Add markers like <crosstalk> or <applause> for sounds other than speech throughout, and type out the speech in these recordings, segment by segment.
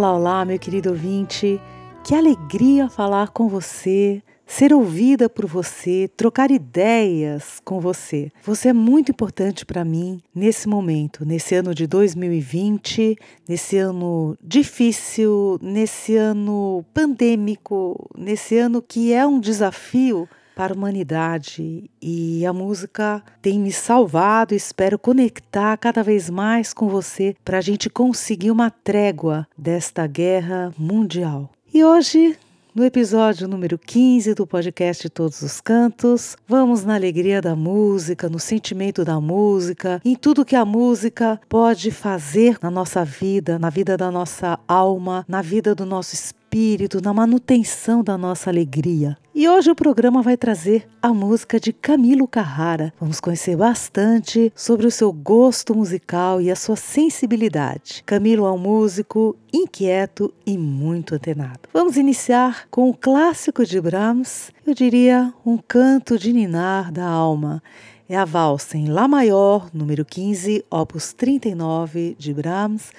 Olá, olá, meu querido ouvinte. Que alegria falar com você, ser ouvida por você, trocar ideias com você. Você é muito importante para mim nesse momento, nesse ano de 2020, nesse ano difícil, nesse ano pandêmico, nesse ano que é um desafio para a humanidade e a música tem me salvado. Espero conectar cada vez mais com você para a gente conseguir uma trégua desta guerra mundial. E hoje no episódio número 15 do podcast Todos os Cantos, vamos na alegria da música, no sentimento da música, em tudo que a música pode fazer na nossa vida, na vida da nossa alma, na vida do nosso espírito espírito, na manutenção da nossa alegria. E hoje o programa vai trazer a música de Camilo Carrara. Vamos conhecer bastante sobre o seu gosto musical e a sua sensibilidade. Camilo é um músico inquieto e muito antenado. Vamos iniciar com o clássico de Brahms, eu diria um canto de ninar da alma. É a valsa em Lá maior, número 15, opus 39 de Brahms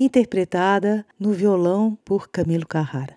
interpretada no violão por Camilo Carrara.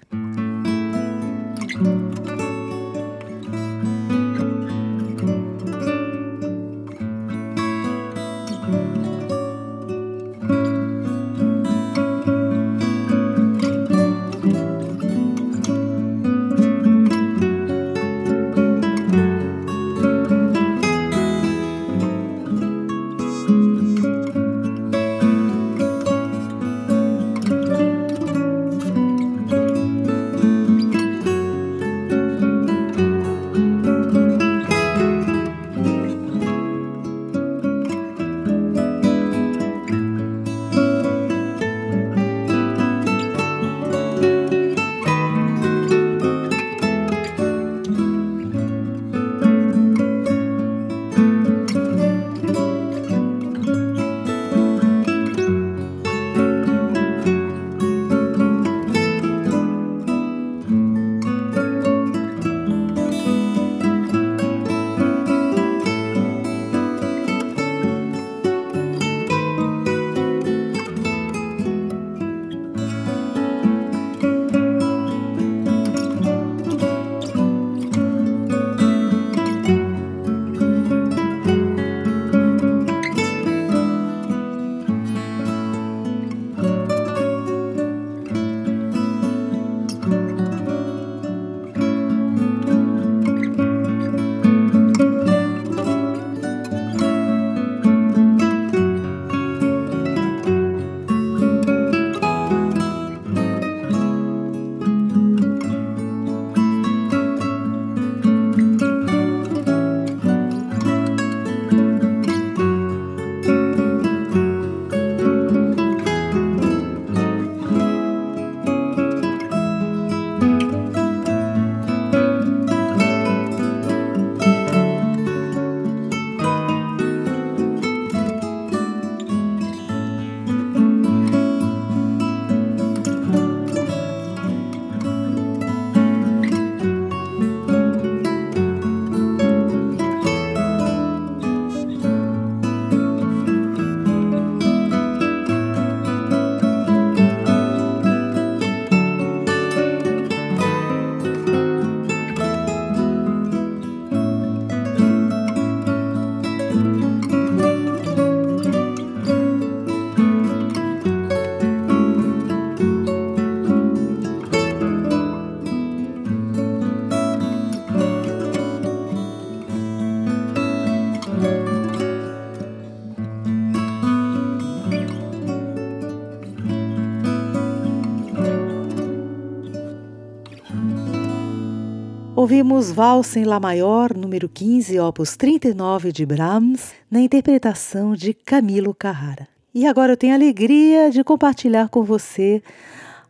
Ouvimos Valsa em Lá Maior, número 15, opus 39 de Brahms, na interpretação de Camilo Carrara. E agora eu tenho a alegria de compartilhar com você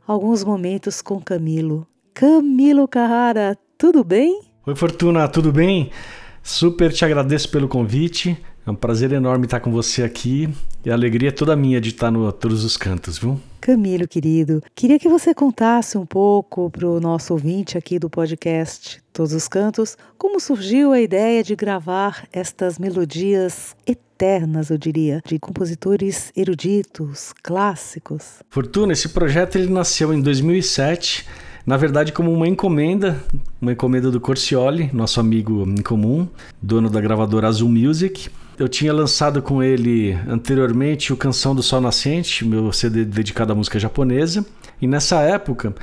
alguns momentos com Camilo. Camilo Carrara, tudo bem? Oi, Fortuna, tudo bem? Super te agradeço pelo convite. É um prazer enorme estar com você aqui e a alegria é toda minha de estar no Todos os Cantos, viu? Camilo, querido, queria que você contasse um pouco para o nosso ouvinte aqui do podcast Todos os Cantos como surgiu a ideia de gravar estas melodias eternas, eu diria, de compositores eruditos, clássicos. Fortuna, esse projeto ele nasceu em 2007 na verdade como uma encomenda, uma encomenda do Corcioli, nosso amigo em comum, dono da gravadora Azul Music. Eu tinha lançado com ele anteriormente o Canção do Sol Nascente, meu CD dedicado à música japonesa. E nessa época,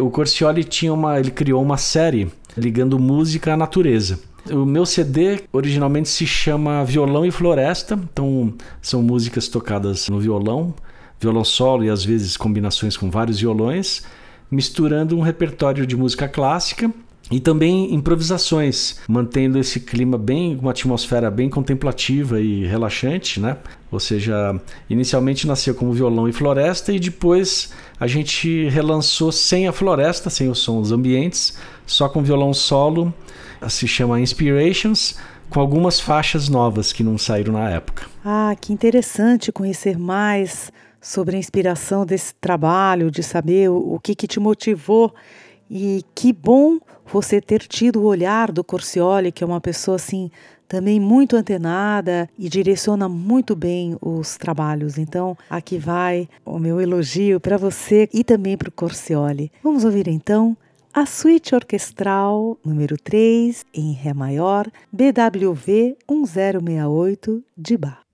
o Corcioli tinha uma, ele criou uma série ligando música à natureza. O meu CD originalmente se chama Violão e Floresta, então são músicas tocadas no violão, violão solo e às vezes combinações com vários violões, misturando um repertório de música clássica e também improvisações, mantendo esse clima bem, uma atmosfera bem contemplativa e relaxante, né? Ou seja, inicialmente nasceu como violão e floresta e depois a gente relançou sem a floresta, sem os sons ambientes, só com violão solo, se chama Inspirations, com algumas faixas novas que não saíram na época. Ah, que interessante conhecer mais sobre a inspiração desse trabalho, de saber o, o que, que te motivou e que bom você ter tido o olhar do Corcioli, que é uma pessoa assim também muito antenada e direciona muito bem os trabalhos. Então, aqui vai o meu elogio para você e também para o Corcioli. Vamos ouvir então a suíte orquestral número 3 em Ré maior, BWV 1068 de Bach.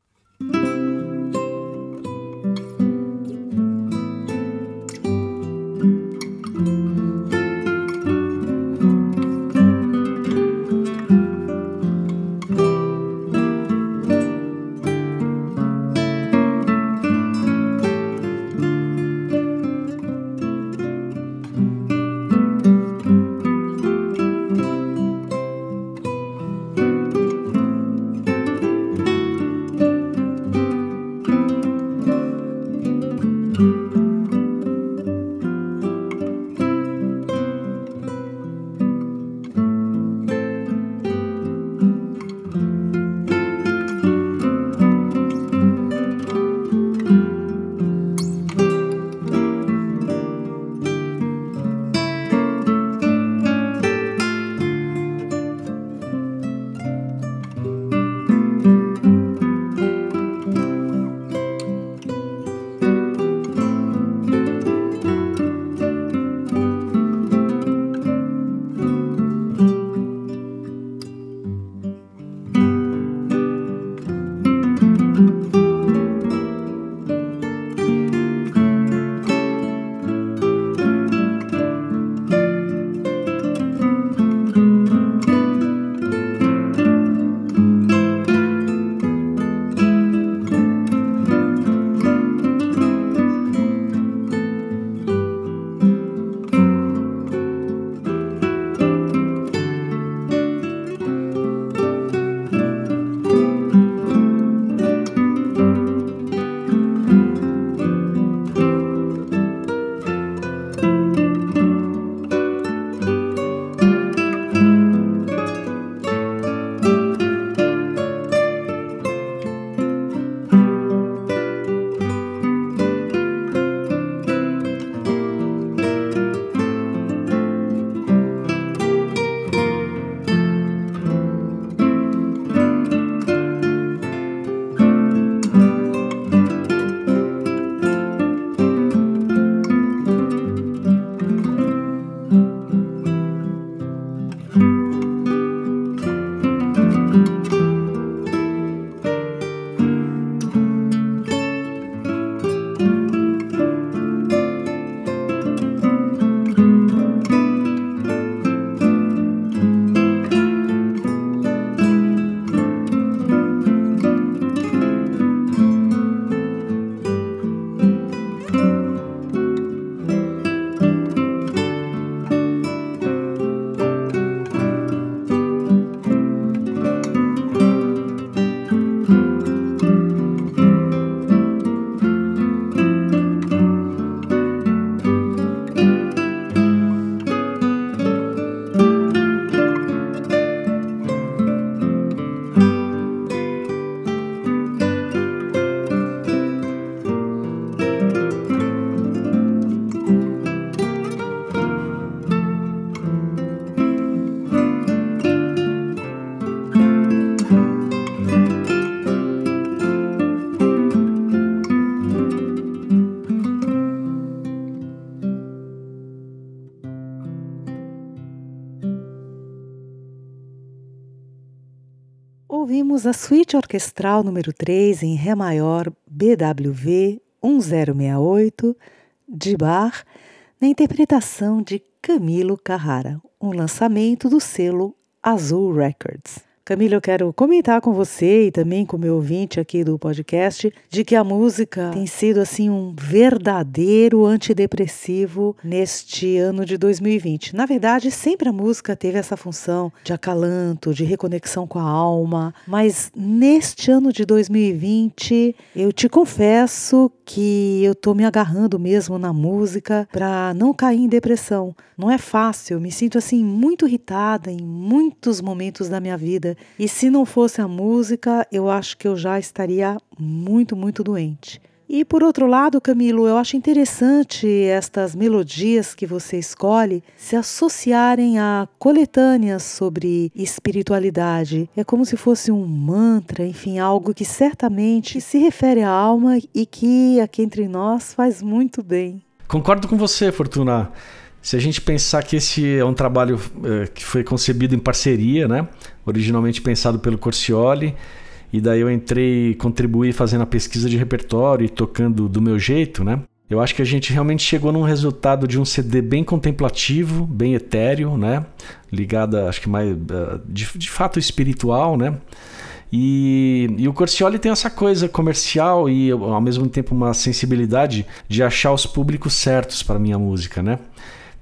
Ouvimos a suíte orquestral número 3 em Ré maior BWV 1068 de Bach, na interpretação de Camilo Carrara, um lançamento do selo Azul Records. Camila, eu quero comentar com você e também com o meu ouvinte aqui do podcast de que a música tem sido assim um verdadeiro antidepressivo neste ano de 2020. Na verdade, sempre a música teve essa função de acalanto, de reconexão com a alma, mas neste ano de 2020, eu te confesso que eu tô me agarrando mesmo na música para não cair em depressão. Não é fácil, me sinto assim muito irritada em muitos momentos da minha vida e se não fosse a música, eu acho que eu já estaria muito, muito doente. E por outro lado, Camilo, eu acho interessante estas melodias que você escolhe se associarem a coletâneas sobre espiritualidade. É como se fosse um mantra, enfim, algo que certamente se refere à alma e que aqui entre nós faz muito bem. Concordo com você, Fortuna. Se a gente pensar que esse é um trabalho é, que foi concebido em parceria, né? Originalmente pensado pelo Corcioli, e daí eu entrei, contribuí fazendo a pesquisa de repertório e tocando do meu jeito, né? Eu acho que a gente realmente chegou num resultado de um CD bem contemplativo, bem etéreo, né? Ligada, acho que mais eh, de, de fato espiritual, né? E, e, o Corcioli tem essa coisa comercial e ao mesmo tempo uma sensibilidade de achar os públicos certos para minha música, né?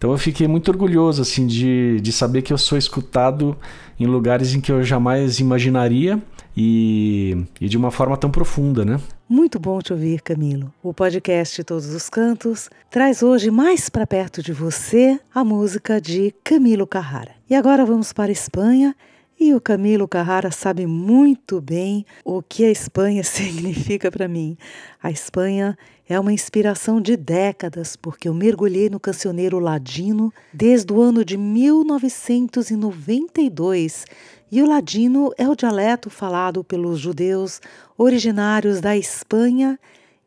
Então eu fiquei muito orgulhoso assim de, de saber que eu sou escutado em lugares em que eu jamais imaginaria e, e de uma forma tão profunda, né? Muito bom te ouvir, Camilo. O podcast Todos os Cantos traz hoje mais para perto de você a música de Camilo Carrara. E agora vamos para a Espanha e o Camilo Carrara sabe muito bem o que a Espanha <laughs> significa para mim. A Espanha é uma inspiração de décadas, porque eu mergulhei no cancioneiro ladino desde o ano de 1992. E o ladino é o dialeto falado pelos judeus originários da Espanha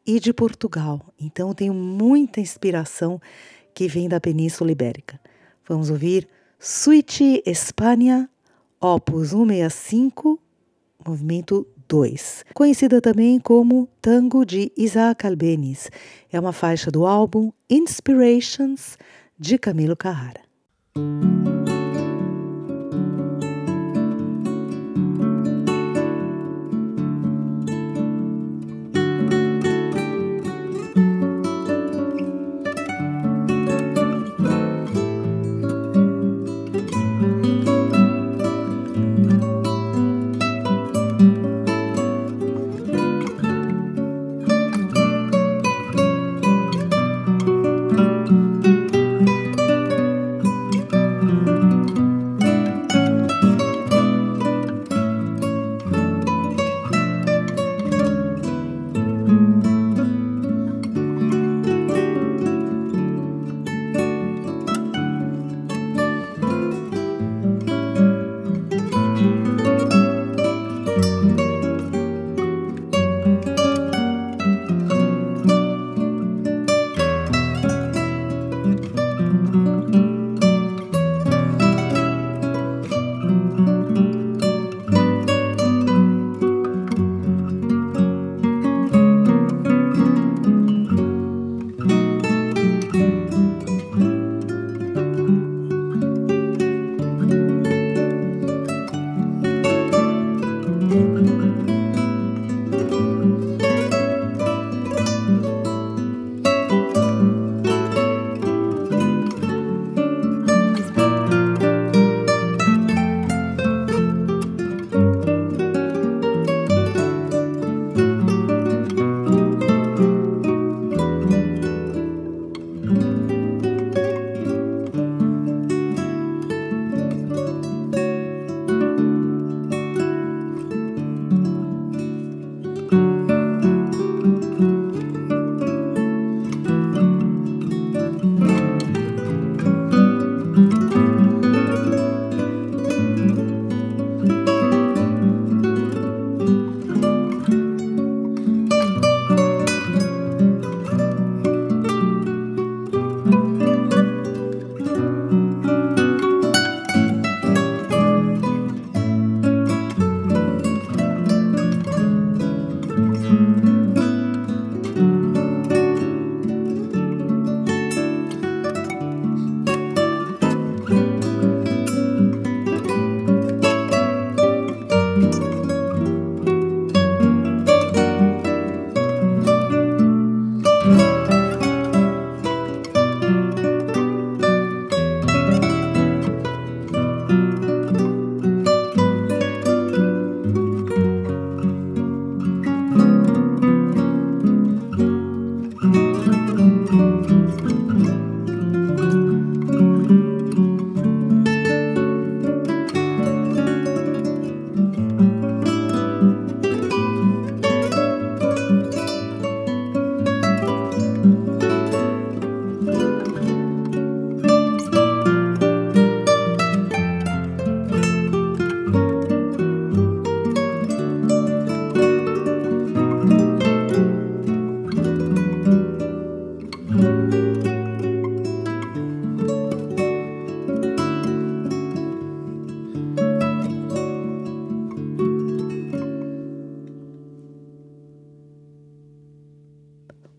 e de Portugal. Então tenho muita inspiração que vem da Península Ibérica. Vamos ouvir Suite Espanha Opus 165, movimento 2, conhecida também como Tango de Isaac Albeniz. É uma faixa do álbum Inspirations de Camilo Carrara.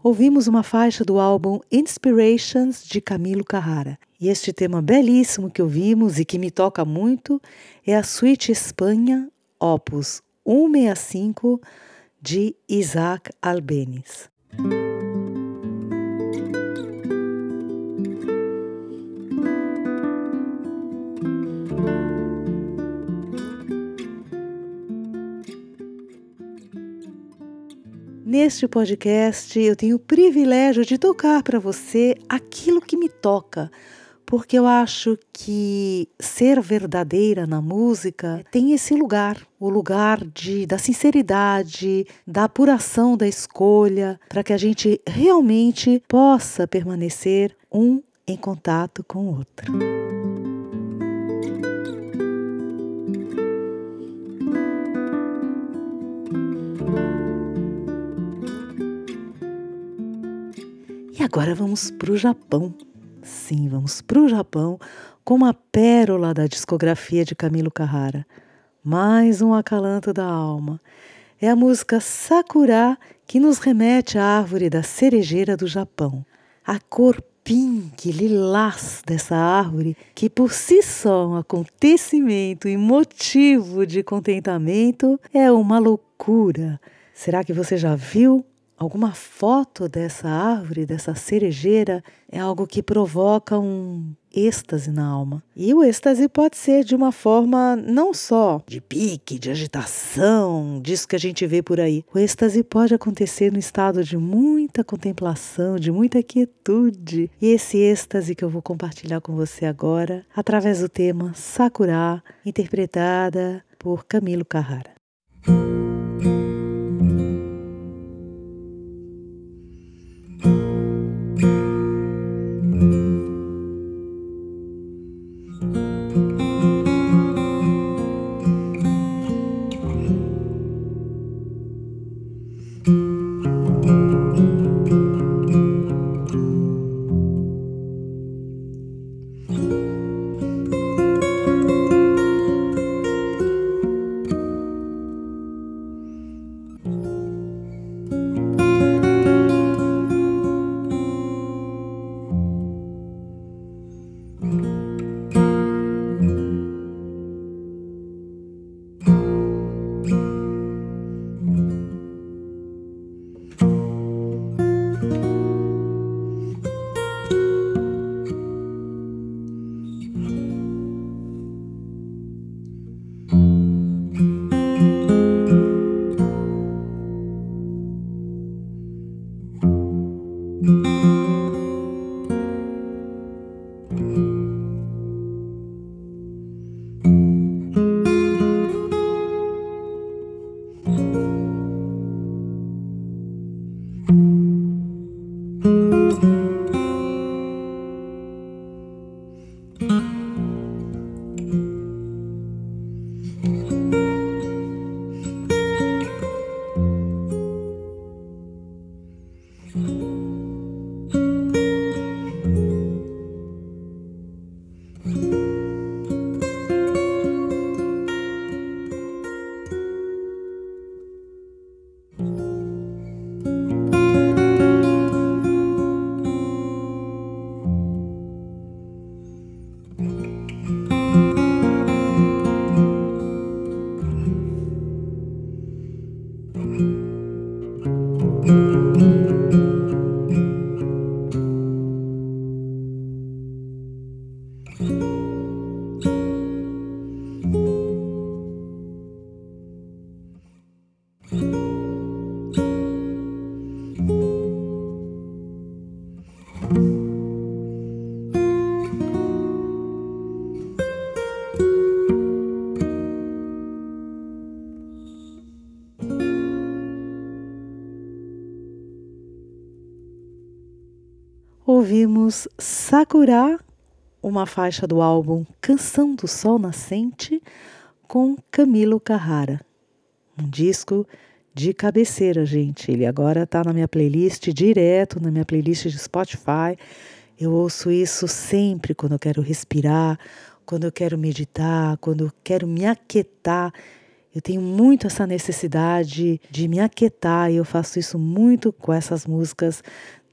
Ouvimos uma faixa do álbum Inspirations de Camilo Carrara. E este tema belíssimo que ouvimos e que me toca muito é a Suite Espanha, opus 165 de Isaac Albeniz. Neste podcast, eu tenho o privilégio de tocar para você aquilo que me toca, porque eu acho que ser verdadeira na música tem esse lugar, o lugar de, da sinceridade, da apuração da escolha, para que a gente realmente possa permanecer um em contato com o outro. Agora vamos para o Japão. Sim, vamos para o Japão com uma pérola da discografia de Camilo Carrara. Mais um acalanto da alma. É a música Sakura que nos remete à árvore da cerejeira do Japão. A cor pink, lilás dessa árvore, que por si só um acontecimento e motivo de contentamento, é uma loucura. Será que você já viu alguma foto dessa árvore, dessa cerejeira, é algo que provoca um êxtase na alma. E o êxtase pode ser de uma forma não só de pique, de agitação, disso que a gente vê por aí. O êxtase pode acontecer no estado de muita contemplação, de muita quietude. E esse êxtase que eu vou compartilhar com você agora, através do tema Sakura, interpretada por Camilo Carrara. Ouvimos Sakura, uma faixa do álbum Canção do Sol Nascente, com Camilo Carrara. Um disco de cabeceira, gente. Ele agora está na minha playlist direto, na minha playlist de Spotify. Eu ouço isso sempre quando eu quero respirar, quando eu quero meditar, quando eu quero me aquietar. Eu tenho muito essa necessidade de me aquietar e eu faço isso muito com essas músicas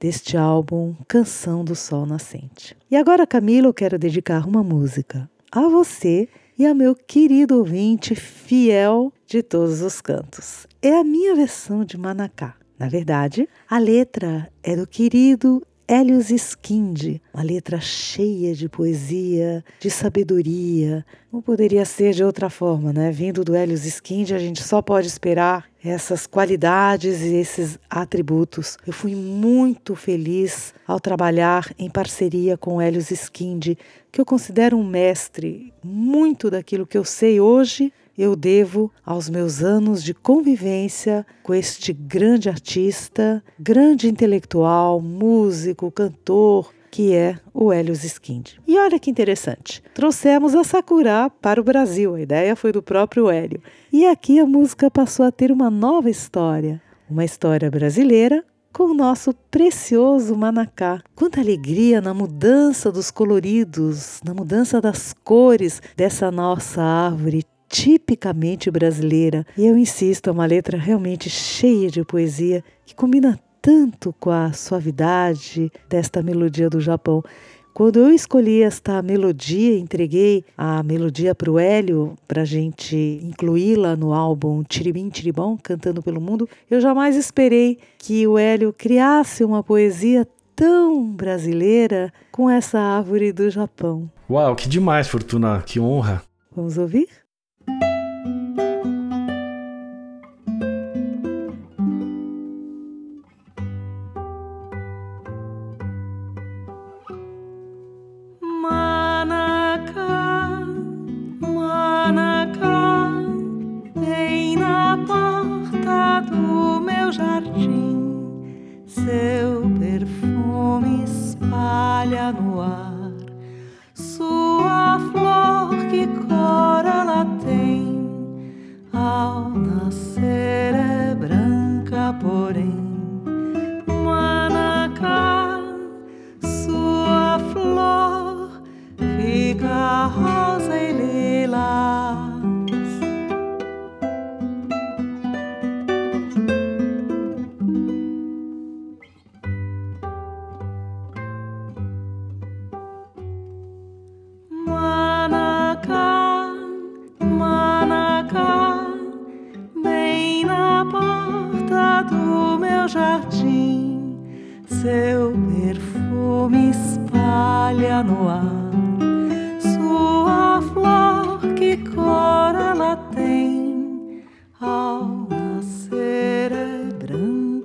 deste álbum Canção do Sol Nascente. E agora, Camila, eu quero dedicar uma música a você e a meu querido ouvinte fiel de todos os cantos. É a minha versão de Manacá. Na verdade, a letra é do querido Helios Skinde, uma letra cheia de poesia, de sabedoria. Não poderia ser de outra forma, né? Vindo do Helios Skinde, a gente só pode esperar essas qualidades e esses atributos. Eu fui muito feliz ao trabalhar em parceria com Helios Skinde, que eu considero um mestre. Muito daquilo que eu sei hoje eu devo aos meus anos de convivência com este grande artista, grande intelectual, músico, cantor, que é o Helios Skind. E olha que interessante, trouxemos a Sakura para o Brasil, a ideia foi do próprio Hélio. E aqui a música passou a ter uma nova história, uma história brasileira com o nosso precioso manacá. Quanta alegria na mudança dos coloridos, na mudança das cores dessa nossa árvore tipicamente brasileira. E eu insisto, é uma letra realmente cheia de poesia que combina tanto com a suavidade desta melodia do Japão. Quando eu escolhi esta melodia, entreguei a melodia para o Hélio, para a gente incluí-la no álbum Tiribim Tiribom, Cantando pelo Mundo, eu jamais esperei que o Hélio criasse uma poesia tão brasileira com essa árvore do Japão. Uau, que demais, Fortuna, que honra. Vamos ouvir?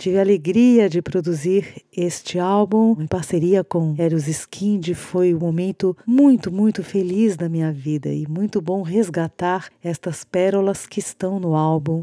Tive a alegria de produzir este álbum em parceria com Eros Skind. Foi um momento muito, muito feliz da minha vida e muito bom resgatar estas pérolas que estão no álbum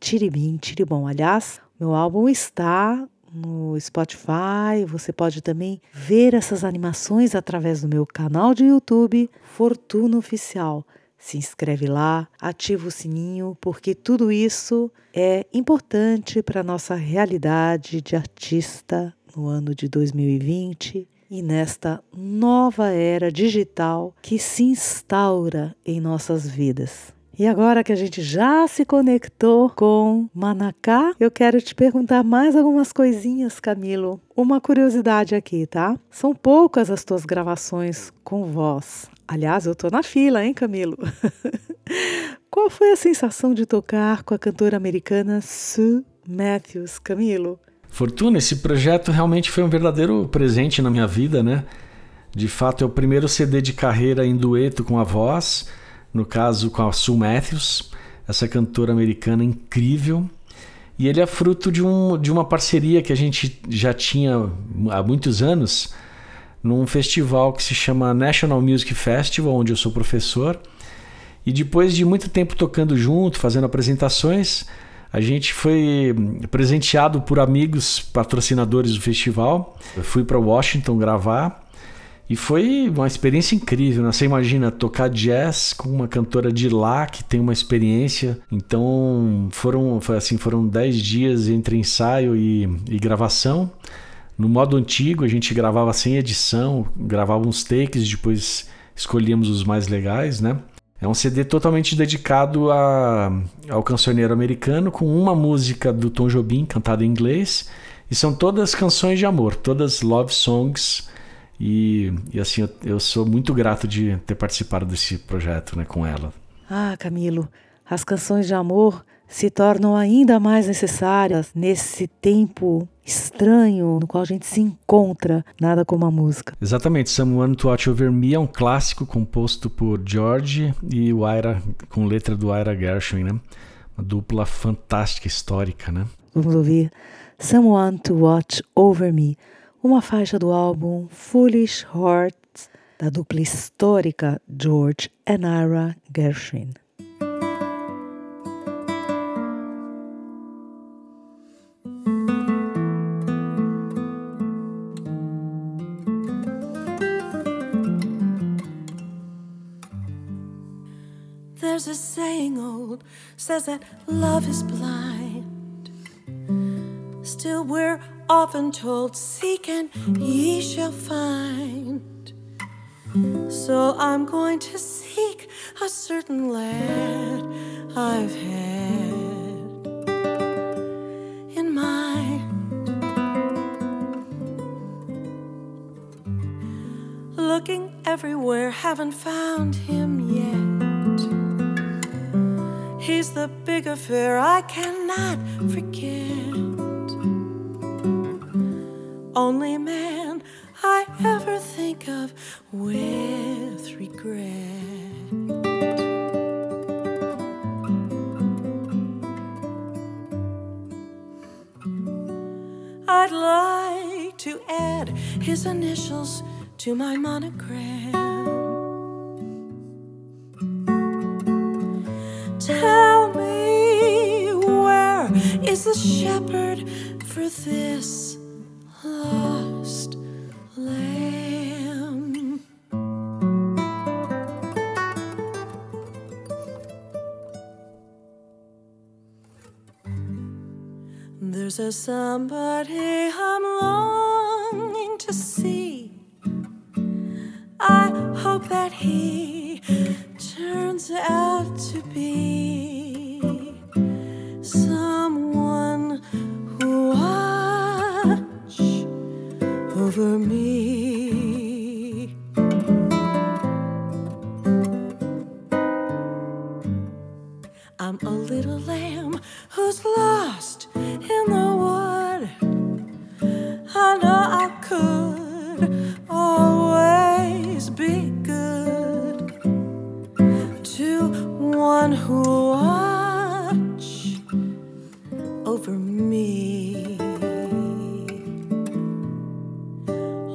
Tiribim Tiribom. Aliás, meu álbum está no Spotify. Você pode também ver essas animações através do meu canal de YouTube Fortuna Oficial. Se inscreve lá, ativa o sininho, porque tudo isso é importante para a nossa realidade de artista no ano de 2020 e nesta nova era digital que se instaura em nossas vidas. E agora que a gente já se conectou com Manacá, eu quero te perguntar mais algumas coisinhas, Camilo. Uma curiosidade aqui, tá? São poucas as tuas gravações com voz. Aliás, eu tô na fila, hein, Camilo? <laughs> Qual foi a sensação de tocar com a cantora americana Sue Matthews, Camilo? Fortuna, esse projeto realmente foi um verdadeiro presente na minha vida, né? De fato, é o primeiro CD de carreira em dueto com a voz, no caso com a Sue Matthews, essa cantora americana incrível. E ele é fruto de, um, de uma parceria que a gente já tinha há muitos anos num festival que se chama National Music Festival, onde eu sou professor. E depois de muito tempo tocando junto, fazendo apresentações, a gente foi presenteado por amigos patrocinadores do festival. Eu fui para Washington gravar E foi uma experiência incrível, né? Você imagina tocar jazz com uma cantora de lá que tem uma experiência. Então foram, foi assim, foram 10 dias entre ensaio e, e gravação. No modo antigo, a gente gravava sem edição, gravava uns takes, depois escolhíamos os mais legais, né? É um CD totalmente dedicado a, ao cancioneiro americano, com uma música do Tom Jobim cantada em inglês. E são todas canções de amor, todas love songs. E, e assim, eu, eu sou muito grato de ter participado desse projeto né, com ela. Ah, Camilo, as canções de amor se tornam ainda mais necessárias nesse tempo estranho no qual a gente se encontra, nada como a música. Exatamente, Someone to Watch Over Me é um clássico composto por George e o Ira, com letra do Ira Gershwin, né? Uma dupla fantástica, histórica, né? Vamos ouvir Someone to Watch Over Me, uma faixa do álbum Foolish Hearts, da dupla histórica George e Ira Gershwin. There's a saying old says that love is blind. Still, we're often told, Seek and ye shall find. So I'm going to seek a certain lad I've had in mind. Looking everywhere, haven't found him yet. He's the big affair I cannot forget. Only man I ever think of with regret. I'd like to add his initials to my monogram. Tell me where is the shepherd for this There's a somebody I'm longing to see. I hope that he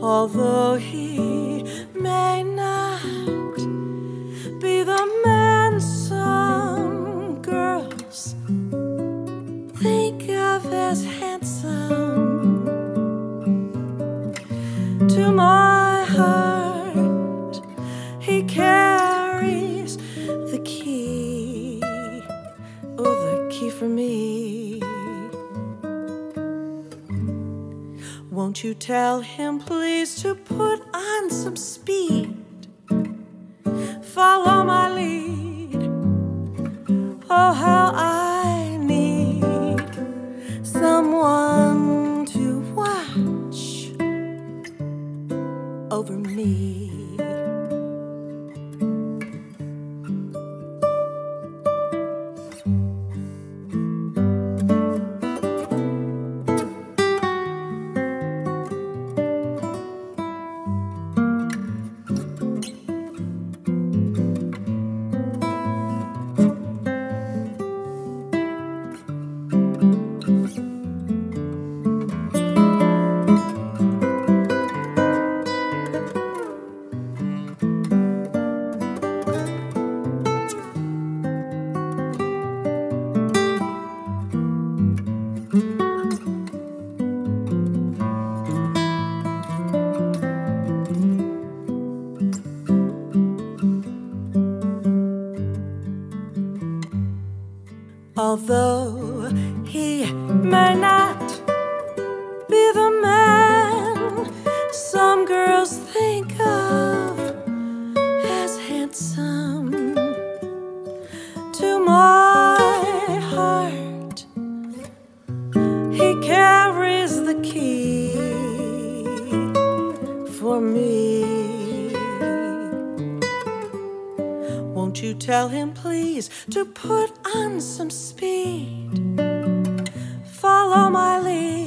Although he may not you tell him please to put on some speed please, to put on some speed? Follow my lead.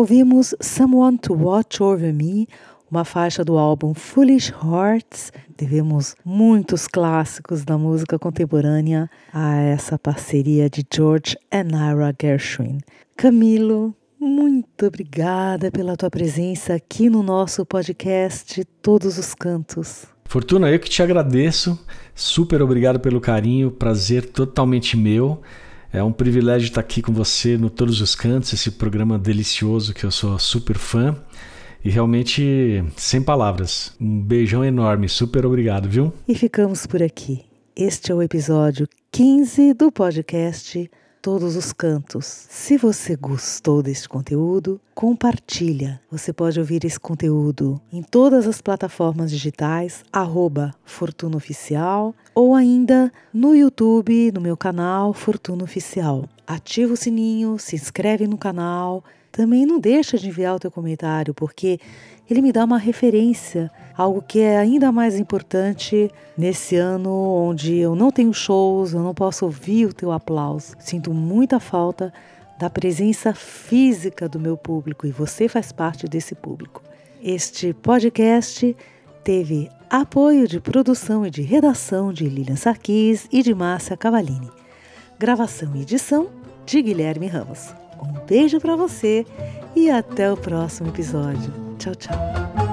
Ouvimos Someone to Watch Over Me, uma faixa do álbum Foolish Hearts. Devemos muitos clássicos da música contemporânea a essa parceria de George e Ira Gershwin. Camilo, muito obrigada pela tua presença aqui no nosso podcast Todos os Cantos. Fortuna, eu que te agradeço. Super obrigado pelo carinho, prazer totalmente meu. É um privilégio estar aqui com você no Todos os Cantos, esse programa delicioso que eu sou super fã. E realmente, sem palavras. Um beijão enorme, super obrigado, viu? E ficamos por aqui. Este é o episódio 15 do podcast Todos os Cantos. Se você gostou deste conteúdo, compartilha. Você pode ouvir esse conteúdo em todas as plataformas digitais, arroba Fortuna Oficial, ou ainda no YouTube, no meu canal Fortuna Oficial. Ativa o sininho, se inscreve no canal. Também não deixa de enviar o teu comentário, porque ele me dá uma referência, algo que é ainda mais importante nesse ano onde eu não tenho shows, eu não posso ouvir o teu aplauso. Sinto muita falta da presença física do meu público e você faz parte desse público. Este podcast teve apoio de produção e de redação de Lilian Sarkis e de Márcia Cavalini. Gravação e edição de Guilherme Ramos. Um beijo para você e até o próximo episódio. 臭臭